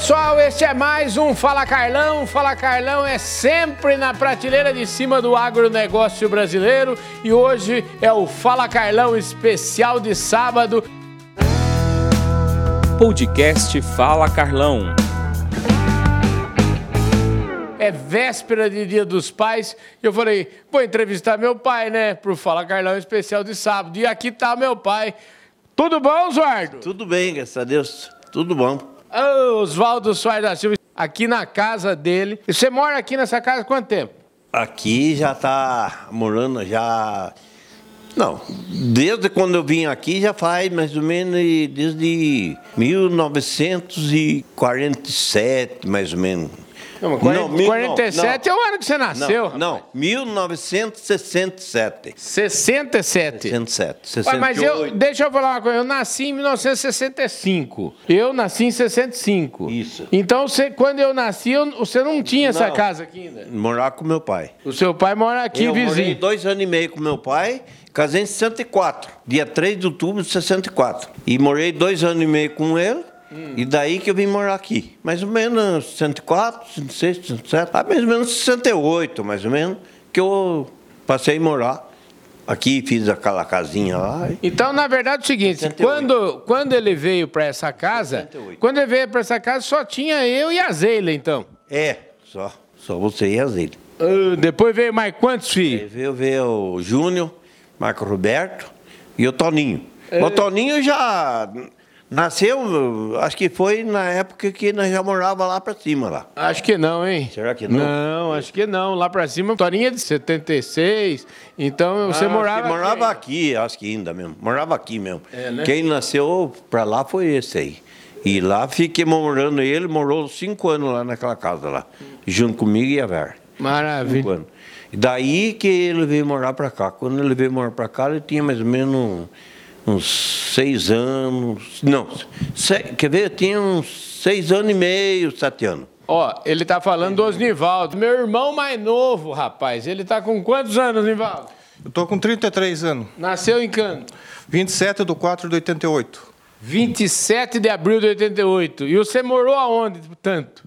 pessoal, este é mais um Fala Carlão. Fala Carlão é sempre na prateleira de cima do agronegócio brasileiro e hoje é o Fala Carlão especial de sábado. Podcast Fala Carlão. É véspera de Dia dos Pais e eu falei, vou entrevistar meu pai, né, pro Fala Carlão especial de sábado. E aqui tá meu pai. Tudo bom, Oswaldo? Tudo bem, graças a Deus. Tudo bom. Oswaldo Soares da Silva, aqui na casa dele. E você mora aqui nessa casa há quanto tempo? Aqui já tá morando já. Não, desde quando eu vim aqui já faz mais ou menos desde 1947, mais ou menos. Não, mas 40, Não, mil- 47 não, é o ano que você nasceu. Não, não, 1967. 67. 67, Ué, mas eu, 68. deixa eu falar uma coisa, eu nasci em 1965. Eu nasci em 65. Isso. Então, você, quando eu nasci, eu- você não tinha essa Não. casa aqui ainda. Morar com meu pai. O seu pai mora aqui, eu morei vizinho. dois anos e meio com meu pai, casei em 64, dia 3 de outubro de 64. E morei dois anos e meio com ele, e daí que eu vim morar aqui. Mais ou menos 64, 66, 67, ah, mais ou menos 68, mais ou menos, que eu passei a morar. Aqui fiz aquela casinha lá. Então, na verdade, é o seguinte, 68. quando, quando ele veio para essa casa, 68. quando ele veio para essa casa, só tinha eu e a Zeila, então. É, só, só você e a Zilha. Ah, depois veio mais quantos filhos? Veio ver o Júnior, Marco Roberto e o Toninho. O Toninho já nasceu, acho que foi na época que nós já morava lá pra cima lá. Acho que não, hein? Será que não? Não, acho que não. Lá pra cima, Torinha é de 76. Então você Ah, morava. acho que morava aqui. acho que ainda mesmo. Morava aqui mesmo. É, né? Quem nasceu pra lá foi esse aí. E lá fiquei morando ele, morou cinco anos lá naquela casa lá, junto comigo e a Vera. Maravilha. Cinco anos. Daí que ele veio morar pra cá. Quando ele veio morar pra cá, ele tinha mais ou menos uns seis anos. Não, quer ver? Eu tinha uns seis anos e meio, sete anos. Ó, ele tá falando do Osnivaldo. Meu irmão mais novo, rapaz. Ele tá com quantos anos, Osnivaldo? Eu tô com 33 anos. Nasceu em canto. 27 de 4 de 88. 27 de abril de 88. E você morou aonde, tanto?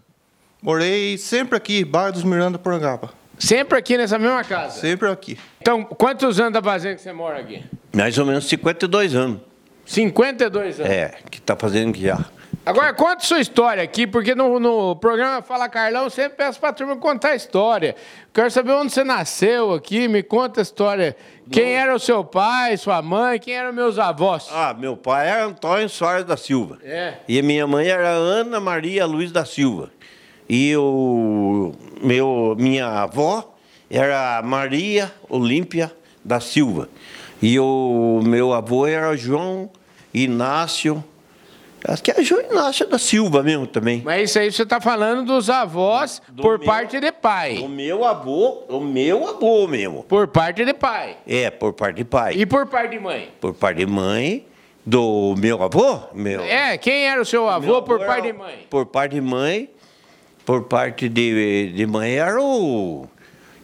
Morei sempre aqui, Bar dos Miranda Porangaba. Sempre aqui nessa mesma casa. Sempre aqui. Então, quantos anos tá fazendo que você mora aqui? Mais ou menos 52 anos. 52 anos. É, que tá fazendo aqui já. Agora, conta sua história aqui, porque no, no programa Fala Carlão, eu sempre peço pra turma contar a história. Quero saber onde você nasceu aqui, me conta a história. Quem era o seu pai, sua mãe, quem eram meus avós? Ah, meu pai era Antônio Soares da Silva. É. E a minha mãe era Ana Maria Luiz da Silva. E o meu, minha avó era Maria Olímpia da Silva. E o meu avô era João Inácio. Acho que é João Inácio da Silva mesmo também. Mas isso aí você tá falando dos avós por meu- parte de pai. O meu avô, o meu avô mesmo. Por parte de pai. É, por parte de pai. E por parte de mãe? Por parte de mãe, do meu avô, meu, É, quem era o seu avô Meu por avô parte de mãe? Por parte de mãe. Por parte de, de mãe era o.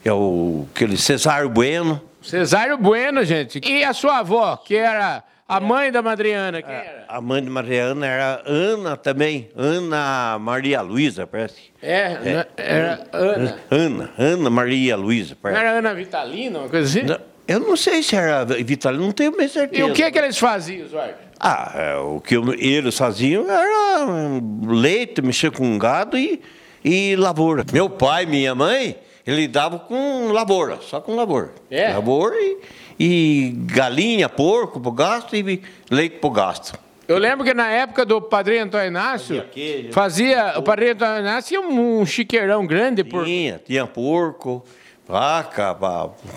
É o aquele Cesário Bueno. Cesário Bueno, gente. E a sua avó, que era a mãe da Madriana, quem era? A mãe de Mariana era Ana também. Ana Maria Luísa, parece. É, na- era Ana. Ana, Ana Maria Luísa, Não parece. era Ana Vitalina, uma coisa assim? Não, Eu não sei se era Vitalino, não tenho bem certeza. E o que que eles faziam, Eduardo? Ah, é, o que eu- eles faziam era hum, leite, mexer com gado e, e lavoura. Meu pai, minha mãe, ele lidava com lavoura, só com lavoura. É? Lavoura e, e galinha, porco pro gasto e leite pro gasto. Eu lembro que na época do Padre Antônio Inácio, Fazia fazia, o Padre Antônio Inácio tinha um, chiqueirão grande por... Tinha, tinha porco, vaca,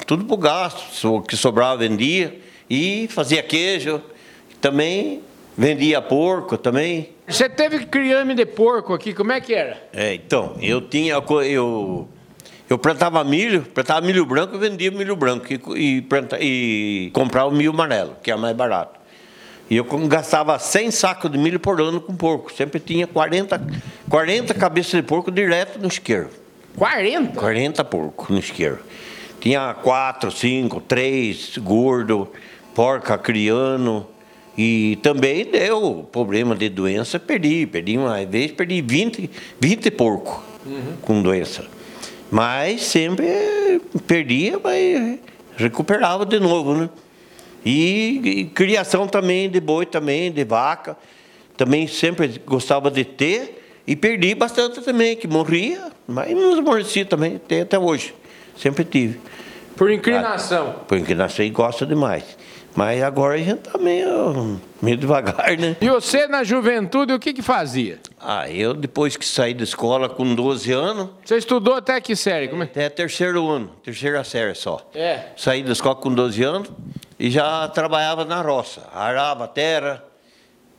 tudo pro gasto. O que sobrava vendia e fazia queijo. Também vendia porco também. Você teve criame de porco aqui, como é que era? É, então, eu tinha. Eu, eu plantava milho, plantava milho branco e vendia milho branco. E, e, planta- e comprava o milho amarelo, que é mais barato. E eu gastava 100 sacos de milho por ano com porco. Sempre tinha 40, 40 cabeças de porco direto no isqueiro. 40? 40 porco no isqueiro. Tinha 4, 5, 3 gordo, porca criando. E também deu problema de doença, perdi. Perdi uma vez, perdi 20, 20 porco com doença. Mas sempre perdia, mas recuperava de novo, né? E, e criação também de boi também, de vaca. Também sempre gostava de ter. E perdi bastante também, que morria, mas não amorteci também, tem até hoje. Sempre tive. Por inclinação. Por inclinação e gosta demais. Mas agora a gente tá meio, meio devagar, né? E você, na juventude, o que que fazia? Ah, eu depois que saí da escola com 12 anos, Você estudou até que série? Como é? até terceiro ano, terceira série só. É. Saí da escola com 12 anos e já trabalhava na roça. Arava terra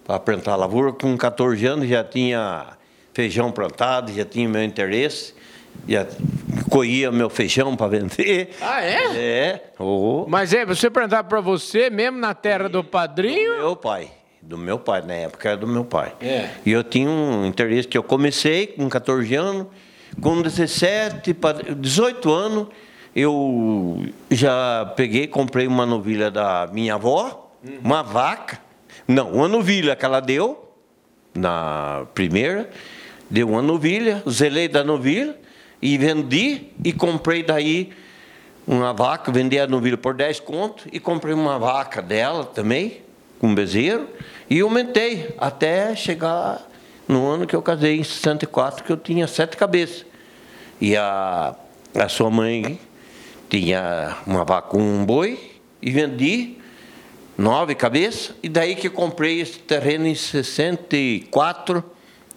para plantar lavoura. Com 14 anos já tinha feijão plantado, já tinha meu interesse. Já colhia meu feijão para vender. Ah, é? É. Oh. Mas é, você perguntava pra você, mesmo na terra do padrinho? meu pai. Do meu pai, na época era do meu pai. É. E eu tinha um interesse que eu comecei com 14 anos, com 17 para 18 anos, eu já peguei, comprei uma novilha da minha avó, uma vaca. Não, uma novilha que ela deu na primeira, deu uma novilha, zelei da novilha e vendi e comprei daí uma vaca, vendi a novilha por 10 conto e comprei uma vaca dela também, com bezerro, e aumentei até chegar no ano que eu casei, em 64, que eu tinha sete cabeças. E a, a sua mãe tinha uma vaca com um boi e vendi nove cabeças, e daí que comprei esse terreno em 64,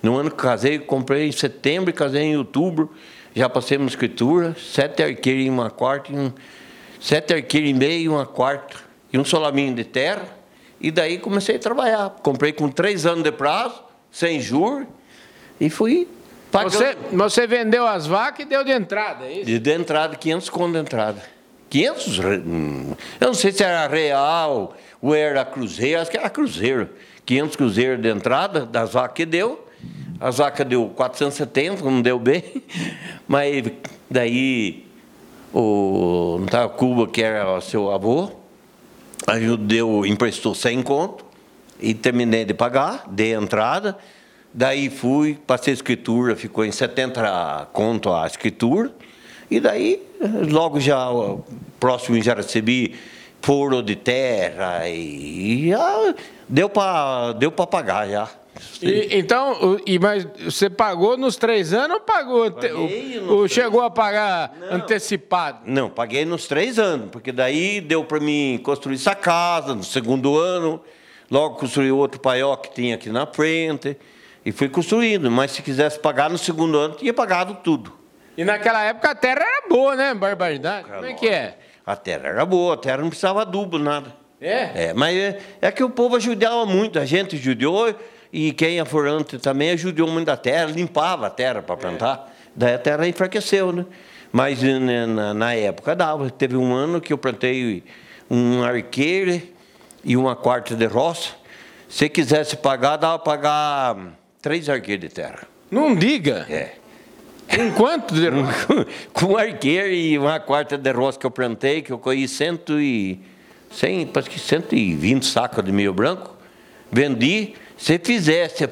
no ano que casei, comprei em setembro e casei em outubro, já passei uma escritura, sete arqueiros em uma quarta, e um, sete arqueiros e meio e uma quarta, e um solaminho de terra, e daí comecei a trabalhar. Comprei com três anos de prazo, sem juros, e fui pagando. Você, você vendeu as vacas e deu de entrada, é isso? De, de entrada, 500 conto de entrada. 500? re- hum, Eu não sei se era real ou era cruzeiro, acho que era cruzeiro. 500 cruzeiros de entrada das vacas que deu. As vacas deu 470, não deu bem. Mas daí o Natal Cuba, que era seu avô, ajudou, emprestou 100 conto e terminei de pagar, dei a entrada. Daí fui, passei a escritura, ficou em 70 conto a escritura. E daí, logo já, próximo já recebi foro de terra e já deu para deu pagar já. E, então, e, mas você pagou nos três anos ou pagou? Paguei o- nos o, três. chegou a pagar antecipado? Não, paguei nos três anos, porque daí deu para mim construir essa casa no segundo ano, logo construí outro paiol que tinha aqui na frente, e fui construindo. Mas se quisesse pagar no segundo ano, tinha pagado tudo. E naquela época a terra era boa, né? Barbaridade. Como é que é? A terra era boa, a terra não precisava adubo, nada. É? É, mas é, é que o povo ajudava muito, a gente judiou e quem é forante também ajudou muito a terra, limpava a terra para plantar. Daí a terra enfraqueceu, né? Mas né, na, na época dava. Teve um ano que eu plantei um arqueiro e uma quarta de roça. Se quisesse pagar, dava para pagar três arqueiros de terra. Não diga. É. Com quanto de com um arqueiro e uma quarta de roça que eu plantei, que eu colhi cento e, cem, parece que 120 sacos de milho branco, vendi. Se fizesse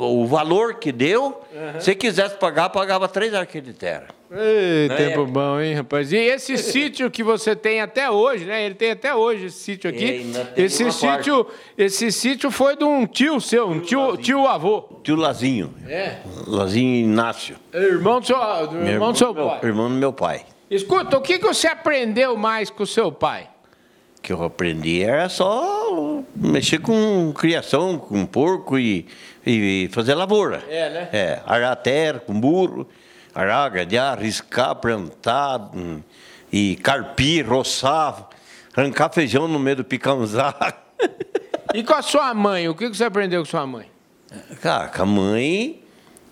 o valor que deu, se quisesse pagar, pagava três arqueiros de terra. Ei, Na tempo bom, hein, rapaz? E esse sítio que você tem até hoje, né? Ele tem até hoje esse sítio aqui. esse sítio, esse sítio foi de um tio seu, um tio, tio avô. Tio Lazinho, É. Lazinho Inácio. Irmão do seu, do meu irmão do seu meu- pai. Irmão do meu pai. Escuta, o que, que você aprendeu mais com o seu pai? que eu aprendi era só mexer com criação, com porco e, e fazer lavoura. É, né? É, arar terra com burro, arar, gradear, riscar, plantar, hum, e carpir, roçar, arrancar feijão no meio do picãozá. E com a sua mãe, o que, que você aprendeu com sua mãe? Cara, com a mãe,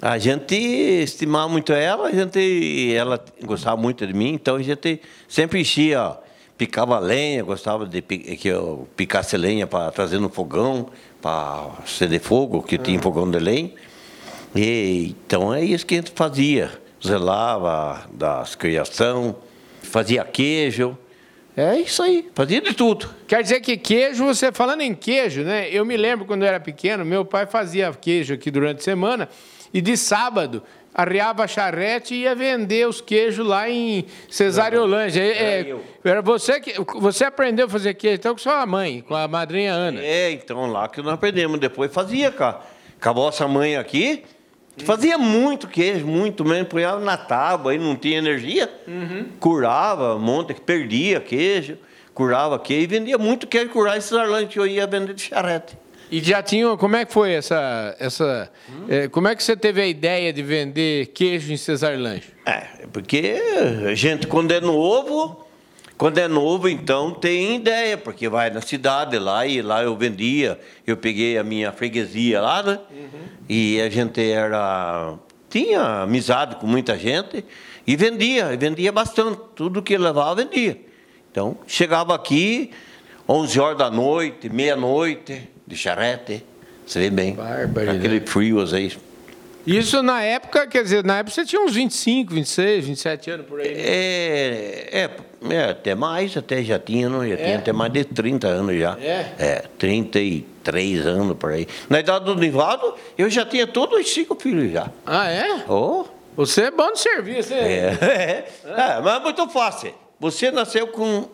a gente estimava muito ela, a gente, ela gostava muito de mim, então a gente sempre enchia, picava lenha, gostava de que eu picasse lenha para trazer no fogão, para acender fogo, que tinha fogão de lenha. E, então é isso que a gente fazia, zelava das criação, fazia queijo, É isso aí, fazia de tudo. Quer dizer que queijo, você falando em queijo, né? Eu me lembro quando eu era pequeno, meu pai fazia queijo aqui durante a semana e de sábado arriava a charrete e ia vender os queijos lá em Cesariolândia. É, é, era você que você aprendeu a fazer queijo então com sua mãe, com a madrinha Ana. É, então lá que nós aprendemos. Depois fazia com a, com a vossa mãe aqui. Fazia muito queijo, muito mesmo. Punhava na tábua, aí não tinha energia. Curava, monta que perdia queijo. Curava queijo e vendia muito queijo curar esses arlantes eu ia vender de charrete. E já tinha, como é que foi essa, essa é, como é que você teve a ideia de vender queijo em Cesarlange? É, porque a gente quando é novo, quando é novo, então tem ideia, porque vai na cidade lá e lá eu vendia, eu peguei a minha freguesia lá, né? E a gente era tinha amizade com muita gente e vendia, vendia bastante, tudo que levava vendia. Então, chegava aqui 11 horas da noite, meia-noite, de charrete, você vê bem. Barbaridade. Aquele frio aí. Isso na época, quer dizer, na época você tinha uns 25, 26, 27 anos por aí. né? É, é, é, até mais, até já tinha, não? Já É? tinha até mais de 30 anos já. É? É, 33 anos por aí. Na idade do Nivado, eu já tinha todos os cinco filhos já. Ah, é? Oh, Você é bom de serviço, hein? é, é, é, mas é muito fácil. Você nasceu com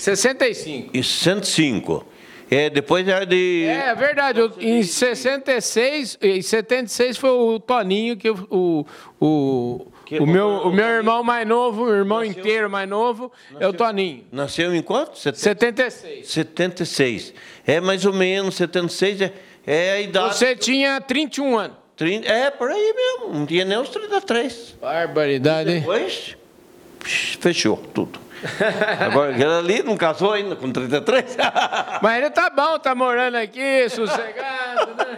65. 105. É, depois era de. É, é verdade. em 66, em 76 foi o Toninho que o, o, o, Que o meu, o meu irmão mais novo, o irmão inteiro mais novo, é o Toninho. Nasceu em quanto? 70, 76. 76. É mais ou menos, 76 é, é a idade. Você tinha 31 anos. 30, é, por aí mesmo. Não tinha nem os 33. Barbaridade, hein? Depois, fechou tudo. Agora, aquele ali não casou ainda com 33. Mas ele tá bom, tá morando aqui, sossegado, né?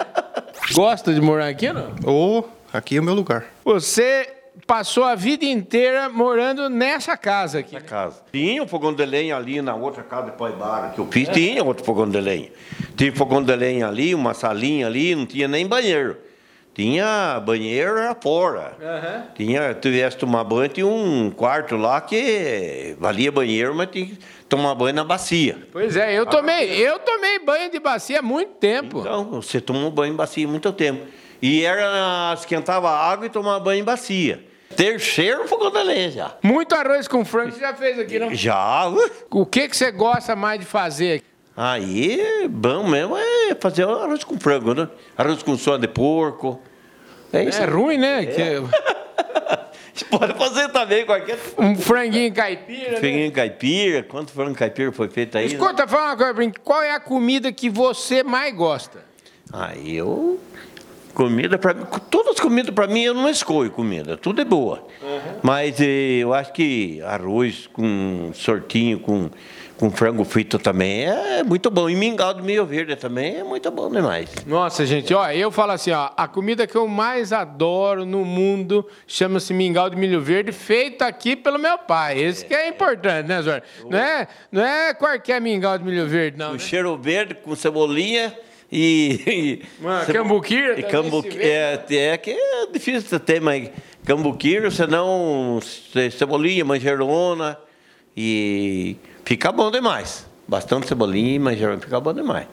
Gosta de morar aqui, não? Ô, aqui é o meu lugar. Você passou a vida inteira morando nessa casa aqui. na casa. Tinha um fogão de lenha ali na outra casa de Poibara que eu fiz, tinha outro fogão de lenha. Tinha fogão de lenha ali, uma salinha ali, não tinha nem banheiro. Tinha banheiro era fora. Tinha, tivesse tomar banho, tinha um quarto lá que valia banheiro, mas tinha que tomar banho na bacia. Pois é, eu tomei, eu tomei banho de bacia há muito tempo. Então, você tomou banho em bacia há muito tempo. E era, esquentava água e tomava banho em bacia. Terceiro fogão de lenha já. Muito arroz com frango você já fez aqui, não? Já, O que, que você gosta mais de fazer? Aí, bom mesmo é fazer arroz com frango, né? Arroz com soa de porco. É isso. É ruim, né? Que- Você pode fazer também qualquer um franguinho caipira, né? franguinho caipira. Quanto frango caipira foi feito aí? né? Escuta, fala uma coisa. Qual é a comida que você mais gosta? Aí eu. Comida para mim. Todas as comidas para mim eu não escolho comida. Tudo é boa. Mas eh, eu acho que arroz com sortinho, com, com frango frito também é muito bom. E mingau de milho verde também é muito bom demais. Nossa, gente, ó, eu falo assim, ó, a comida que eu mais adoro no mundo chama-se mingau de milho verde, feito aqui pelo meu pai. Esse que é importante, né, Zóio? Não é, não é qualquer mingau de milho verde, não. O né? cheiro verde com cebolinha e. E cambuquira E também cambu, se vê. é, é que é difícil de ter, mas cambuquira, senão ce- cebolinha, manjerona e fica bom demais. Bastante cebolinha e manjerona, fica bom demais.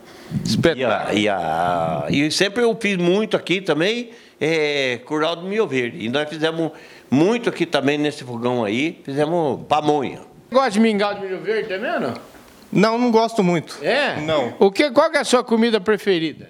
E, Espetáculo. a, e, a- e sempre eu fiz muito aqui também, é, curau de milho verde. E nós fizemos muito aqui também nesse fogão aí, fizemos pamonha. Gosta de mingau de milho verde também ou não? Não, não gosto muito. É? Não. O que, qual que é a sua comida preferida?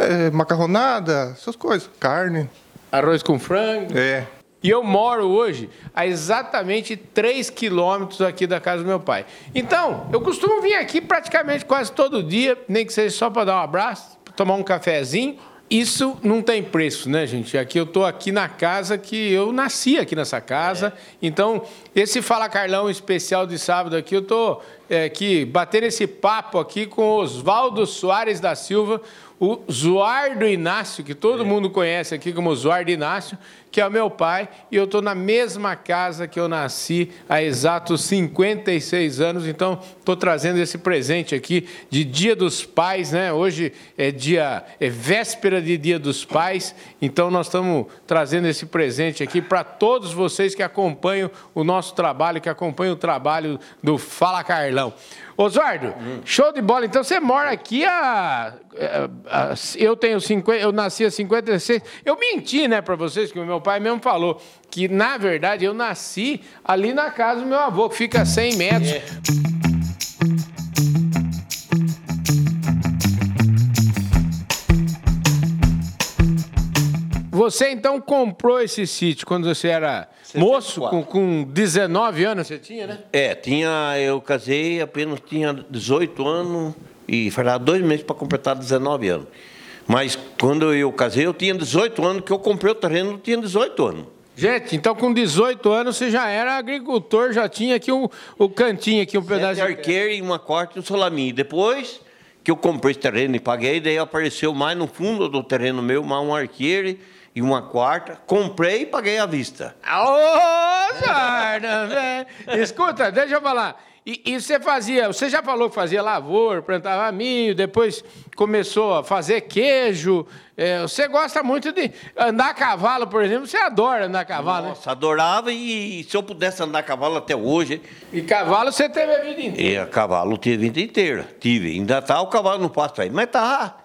É, macarronada, essas coisas. Carne. Arroz com frango? É. E eu moro hoje a exatamente 3 quilômetros aqui da casa do meu pai. Então, eu costumo vir aqui praticamente quase todo dia, nem que seja só para dar um abraço, tomar um cafezinho. Isso não tem preço, né, gente? Aqui eu estou aqui na casa que eu nasci aqui nessa casa. Então, esse Fala Carlão especial de sábado aqui, eu estou aqui batendo esse papo aqui com Oswaldo Soares da Silva, o Zuardo Inácio, que todo mundo conhece aqui como Zuardo Inácio, que é o meu pai, e eu estou na mesma casa que eu nasci há exatos 56 anos, então estou trazendo esse presente aqui de Dia dos Pais, né? Hoje é dia, é véspera de Dia dos Pais, então nós estamos trazendo esse presente aqui para todos vocês que acompanham o nosso trabalho, que acompanha o trabalho do Fala Carlão. Oswaldo, show de bola. Então você mora aqui a, a- a- eu tenho 50, eu nasci a 56. Eu menti, né, para vocês que o meu pai mesmo falou que na verdade eu nasci ali na casa do meu avô, que fica a 100 metros. Você então comprou esse sítio quando você era moço, com, com 19 anos você tinha, né? É, tinha, eu casei, apenas tinha 18 anos e faltava dois meses para completar 19 anos. Mas quando eu casei, eu tinha 18 anos, que eu comprei o terreno, eu tinha 18 anos. Gente, então com 18 anos você já era agricultor, já tinha aqui o, o cantinho, aqui um pedaço de... arqueiro e uma quarta e um solaminho. Depois que eu comprei esse terreno e paguei, daí apareceu mais no fundo do terreno meu, mais um arqueiro e uma quarta. Comprei e paguei à vista. Ô, Zarda, velho. Escuta, deixa eu falar. E, e você fazia, você já falou que fazia lavoura, plantava milho, depois começou a fazer queijo. É, você gosta muito de andar a cavalo, por exemplo. Você adora andar a cavalo, né? Nossa, adorava e se eu pudesse andar a cavalo até hoje, E cavalo você teve a vida inteira. e a cavalo tive a vida inteira. Tive. Ainda tá o cavalo no pasto aí, mas tá,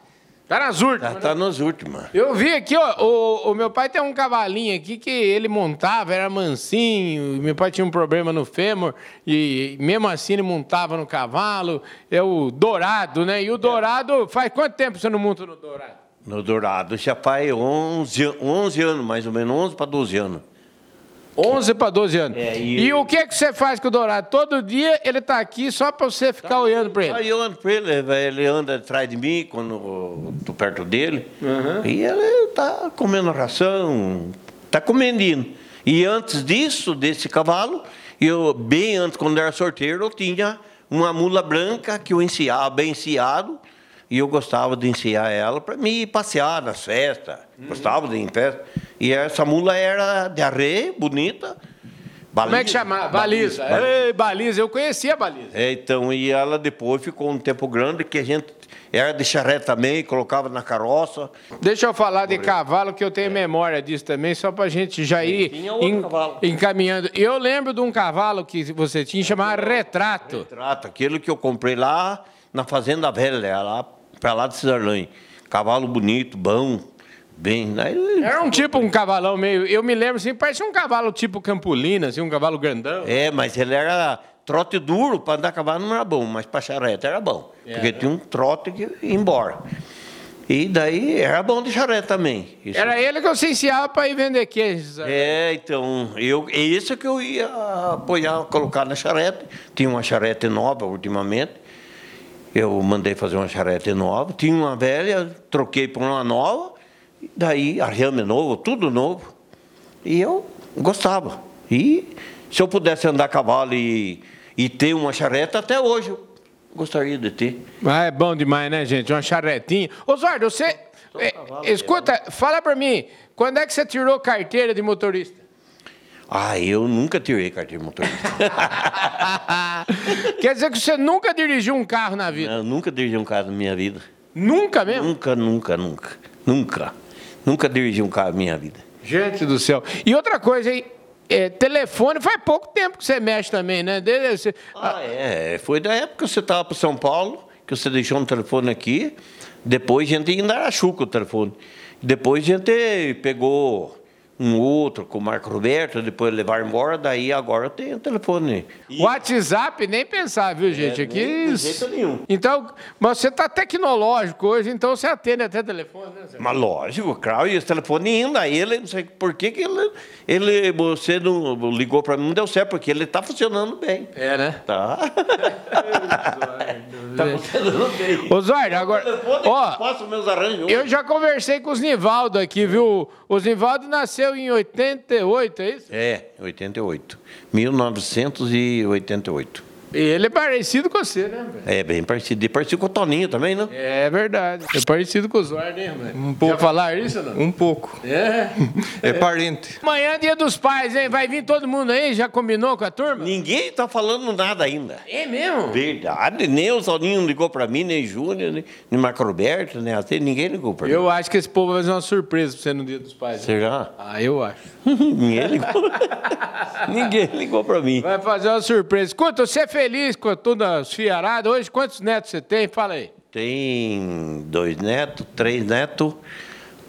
Tá nas últimas. tá, tá nas últimas. Eu vi aqui, ó, o, o meu pai tem um cavalinho aqui que ele montava, era mansinho, meu pai tinha um problema no fêmur, e mesmo assim ele montava no cavalo, é o dourado, né? E o dourado, faz quanto tempo você não monta no dourado? No Dourado já faz 11, 11 anos, mais ou menos, 11 para 12 anos. 11 para 12 anos. É, e... e- o que, que você faz com o dourado? Todo dia ele tá aqui só para você ficar olhando para ele. Aí eu ando pra ele, ele anda atrás de mim quando tô perto dele. E ele tá comendo ração, tá comendo indo. E antes disso, desse cavalo, eu, bem antes, quando era sorteiro, eu tinha uma mula branca que eu ensiava bem ensiado. E eu gostava de ensiar ela para me passear nas festas. Gostava de ir em festa. E essa mula era de arreio, bonita. Como é que chama? Baliza. Ei, baliza, eu conhecia a baliza. É, então, e ela depois ficou um tempo grande que a gente era de charrete também, colocava na carroça. Deixa eu falar de cavalo, que eu tenho memória disso também, só pra gente já ir cavalo. encaminhando. Eu lembro de um cavalo que você tinha chamado Retrato. Trata, aquele que eu comprei lá na Fazenda Velha, lá para lá de Cisarlães. Cavalo bonito, bom, bem. Aí, Era um tipo, um cavalão meio. Eu me lembro assim, parecia um cavalo tipo Campolina, assim, um cavalo grandão. É, mas ele era trote duro, para andar a cavalo não era bom, mas para charrete era bom. Porque tinha um trote que ia embora. E daí era bom de charrete também. Isso Era ele que eu licenciava pra ir vender queijo. É, então, eu, é isso que eu ia apoiar, colocar na charrete. Tinha uma charrete nova ultimamente. Eu mandei fazer uma charrete nova. Tinha uma velha, troquei por uma nova. Daí, arrame novo, tudo novo. E eu gostava. E se eu pudesse andar a cavalo e, e ter uma charrete, até hoje eu gostaria de ter. Ah, é bom demais, né, gente? Uma charretinha. Oswaldo, você. é, escuta, fala pra mim, quando é que você tirou carteira de motorista? Ah, eu nunca tirei carteira de motorista. Quer dizer que você nunca dirigiu um carro na vida? eu nunca dirigi um carro na minha vida. Nunca mesmo? Nunca, nunca, nunca. Nunca. Nunca dirigi um carro na minha vida. Gente do céu. E outra coisa, hein? É, telefone faz pouco tempo que você mexe também, né? Desde, você- Ah, é. Foi da época que você estava para São Paulo, que você deixou um telefone aqui. Depois a gente ainda era chuca o telefone. Depois a gente pegou um outro com o Marco Roberto, depois levaram embora, daí agora eu tenho o telefone. WhatsApp, nem pensar, viu, gente? Aqui. É, nem de jeito nenhum. Então, mas você tá tecnológico hoje, então você atende até telefone, né? Zé? Mas lógico, claro, e esse telefone ainda, ele, não sei por que, que ele, ele, você não ligou para mim, não deu certo, porque ele está funcionando bem. É, né? Tá. tá funcionando bem. Osório, agora. Ó, faço meus arranjos. eu já conversei com os Nivaldo aqui, viu? Os Nivaldo nasceu em 88, é isso? É, 88. 1988. Ele é parecido com você, né, velho? É bem parecido. E parecido com o Toninho também, né? É verdade. É parecido com o Zóio, né, velho? Um pouco. Já falaram isso ou não? Um pouco. É. É parente. Amanhã é dia dos pais, hein? Vai vir todo mundo aí? Já combinou com a turma? Ninguém tá falando nada ainda. É mesmo? Verdade, nem o Toninho ligou pra mim, nem Júnior, nem, nem Marco Roberto, nem até ninguém ligou pra mim. Eu acho que esse povo vai fazer uma surpresa pra você no dia dos pais. Será? Ah, eu acho. ninguém ligou. ninguém ligou pra mim. Vai fazer uma surpresa. Escuta, você é feliz com todas as fiaradas? Hoje, quantos netos você tem? Fala aí. Tem dois netos, três netos.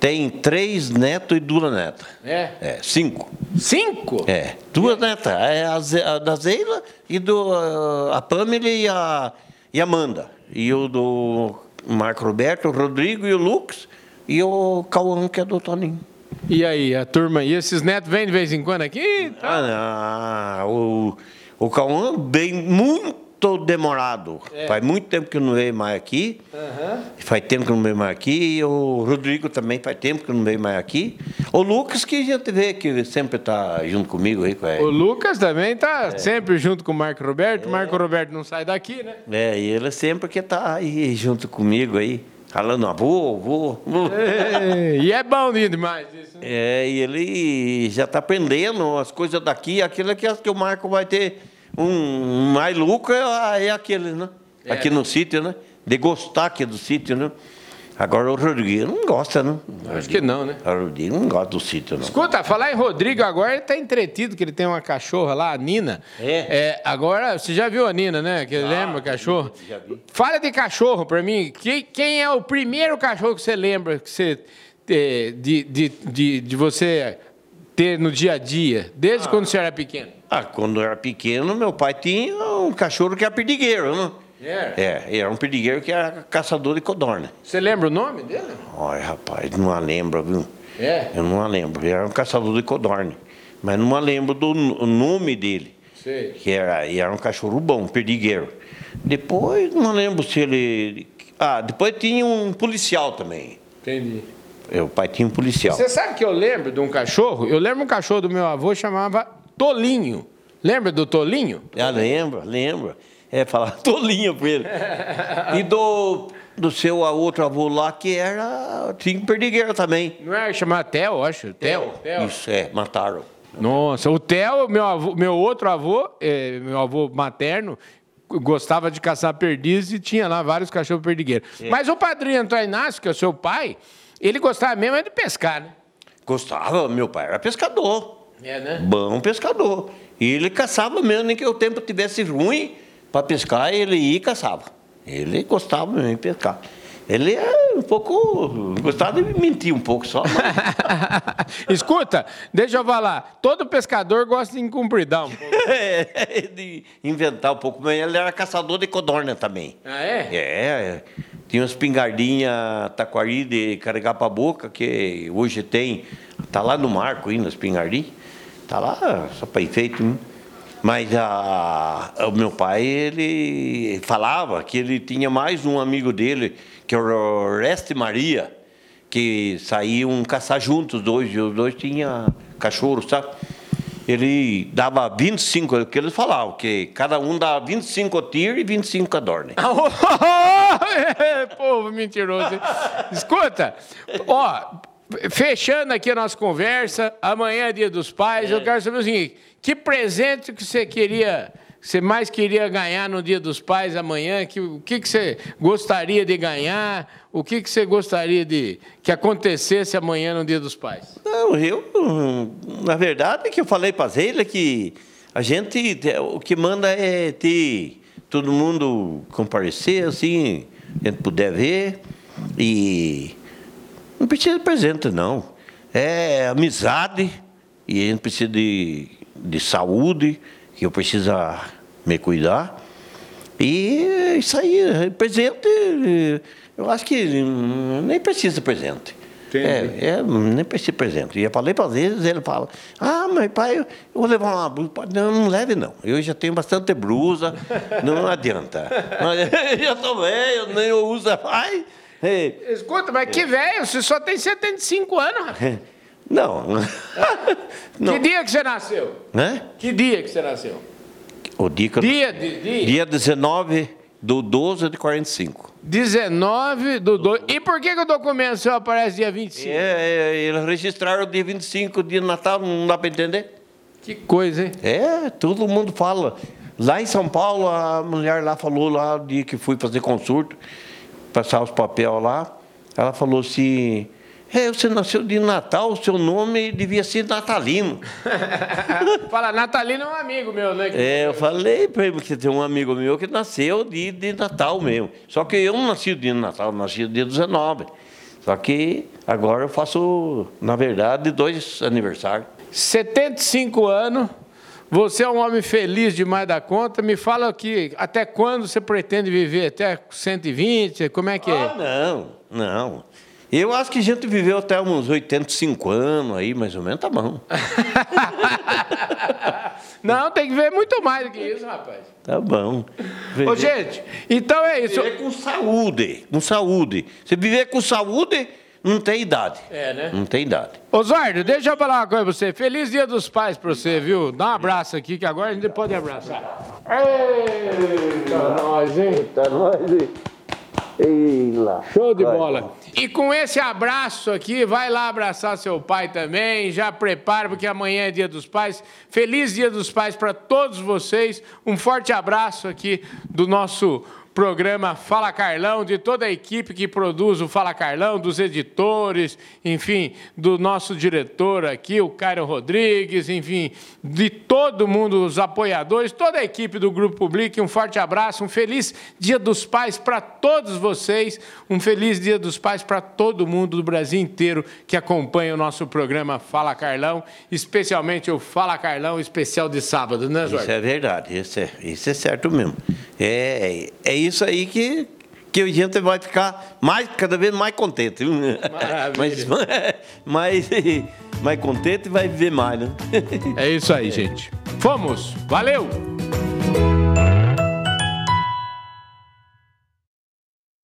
Tem três netos e duas netas. É? É, cinco. Cinco? É, duas netas. É a, Ze- a da Zeila e do, ah, a Pamela e a, e a Amanda. E o do Marco Roberto, o Rodrigo e o Lucas. E o Cauã, que é do Toninho. E aí, a turma? E esses netos vêm de vez em quando aqui? Ah, não. O, o Cauã vem muito demorado. É. Faz muito tempo que eu não veio mais aqui. Faz tempo que eu não veio mais aqui. E o Rodrigo também faz tempo que eu não veio mais aqui. O Lucas, que a gente vê que sempre está junto comigo aí. com O Lucas também tá É. sempre junto com o Marco Roberto. O Marco Roberto não sai daqui, né? É, e ele sempre que está aí junto comigo aí. Falando, avô, avô, avô. E é bom demais isso. né? É, e ele já está aprendendo as coisas daqui, aquilo que, que o Marco vai ter um, mais lucro é, é aquele, né? É, aqui no sítio, né? De gostar aqui do sítio, né? Agora o Rodrigo não gosta, né? Acho que não, né? O Rodrigo não gosta do sítio, não. Escuta, falar em Rodrigo agora, ele tá entretido que ele tem uma cachorra lá, a Nina. É? agora, você já viu a Nina, né? Que lembra, cachorro? já vi. Fala de cachorro pra mim. Que- quem é o primeiro cachorro que você lembra que você, eh, de, de, de, de você ter no dia a dia, desde quando você era pequeno? Ah, quando eu era pequeno, meu pai tinha um cachorro que era perdigueiro, né? Era? É, era um perdigueiro que era caçador de codorna. Você lembra o nome dele? Olha, rapaz, não a lembro, viu? É? Eu não a lembro. Ele era um caçador de codorna. Mas não a lembro do nome dele. Sei. Que era, era um cachorro bom, perdigueiro. Depois, não lembro se ele. Ah, depois tinha um policial também. Entendi. É, O pai tinha um policial. Você sabe que eu lembro de um cachorro? Eu lembro um cachorro do meu avô chamava Tolinho. Lembra do Tolinho? Ah, lembra, lembra. É, falar tolinho pra ele. E do, do seu outro avô lá, que era. Tinha perdigueiro também. Não era chamar Theo, acho. Theo. Isso, é, mataram. Nossa, o Theo, meu, avô- meu outro avô, eh, meu avô materno, gostava de caçar perdiz e tinha lá vários cachorros perdigueiros. Mas o padrinho Antônio Inácio, que é o seu pai, ele gostava mesmo é de pescar, né? Gostava, meu pai era pescador. É, né? Bom pescador. E ele caçava mesmo, nem que o tempo tivesse ruim para pescar, ele ia e caçava. Ele gostava mesmo de pescar. Ele é um pouco. gostava de mentir um pouco só. mas- Escuta, deixa eu falar. Todo pescador gosta de incumpridar um é, de inventar um pouco. Mas ele era caçador de codorna também. Ah, é? É, tinha umas pingardinhas taquari de carregar para boca, que hoje tem, tá lá no marco ainda, as pingardinhas. Tá lá, só para enfeite. Né? Mas a, o meu pai, ele falava que ele tinha mais um amigo dele, que era o Oreste Maria, que saíam caçar juntos, os dois, e os dois tinham cachorro, sabe? Ele dava 25, é o que eles falavam, que cada um dava 25 tiro e 25 cadorne. Povo mentiroso. hein? Escuta, ó, fechando aqui a nossa conversa, amanhã é dia dos pais, eu quero saber o seguinte, que presente que você queria, que você mais queria ganhar no dia dos pais amanhã, que, o que, que você gostaria de ganhar, o que, que você gostaria de que acontecesse amanhã no dia dos pais? Não, eu, na verdade, é que eu falei para ele que a gente, o que manda é ter todo mundo comparecer, assim, a gente puder ver. E não precisa de presente, não. É amizade, e a gente precisa de, de saúde, que eu preciso me cuidar. E isso aí, presente, eu acho que nem precisa de presente. Entendi. É, é, nem precisa de presente. E eu falei para vezes, ele fala, ah, mas pai, eu vou levar uma blusa. Não, não leve não. Eu já tenho bastante blusa, não adianta. Mas eu já estou velho, nem eu uso mais. É, Escuta, mas que velho, você só tem 75 anos, rapaz. Não. Que não. dia que você nasceu? Né? Que dia que você nasceu? O dia, que eu- Dia, de, dia, dia 19 do 12 de 45. 19 do 2. E por que, que o documento seu aparece dia 25? É, é, eles registraram o dia 25, dia de Natal, não dá para entender? Que coisa, hein? É, todo mundo fala. Lá em São Paulo, a mulher lá falou, lá o dia que fui fazer consulta, passar os papéis lá, ela falou assim, é, você nasceu de Natal, o seu nome devia ser Natalino. Fala, Natalino é um amigo meu, né? É, eu falei para ele, porque tem um amigo meu que nasceu de, de Natal mesmo. Só que eu não nasci de Natal, nasci dia 19. Só que agora eu faço, na verdade, dois aniversários. 75 anos. Você é um homem feliz demais da conta. Me fala aqui, até quando você pretende viver? Até 120? Como é que é? Ah, não, não. Eu acho que a gente viveu até uns 85 anos aí, mais ou menos, tá bom. Não, tem que ver muito mais do que isso, rapaz. Tá bom. Ô, gente, então é isso. Viver com saúde, com saúde. Se viver com saúde, não tem idade. É, né? Não tem idade. Osório, deixa eu falar uma coisa pra você. Feliz Dia dos Pais pra você, viu? Dá um abraço aqui, que agora a gente pode abraçar. Eita, nós, hein? Tá nós. Ei lá. Show de bola. E com esse abraço aqui, vai lá abraçar seu pai também. Já prepara, porque amanhã é Dia dos Pais. Feliz Dia dos Pais para todos vocês. Um forte abraço aqui do nosso programa Fala Carlão, de toda a equipe que produz o Fala Carlão, dos editores, enfim, do nosso diretor aqui, o Cairo Rodrigues, enfim, de todo mundo, os apoiadores, toda a equipe do Grupo Public. Um forte abraço, um feliz Dia dos Pais para todos vocês, um feliz Dia dos Pais para todo mundo do Brasil inteiro que acompanha o nosso programa Fala Carlão, especialmente o Fala Carlão especial de sábado, né, Jorge? Isso é verdade, isso é, isso é certo mesmo. É, é isso aí que, que a gente vai ficar mais, cada vez mais contente. viu? Mas, mais, mais contente e vai viver mais, né? É isso aí, gente. Fomos! Valeu!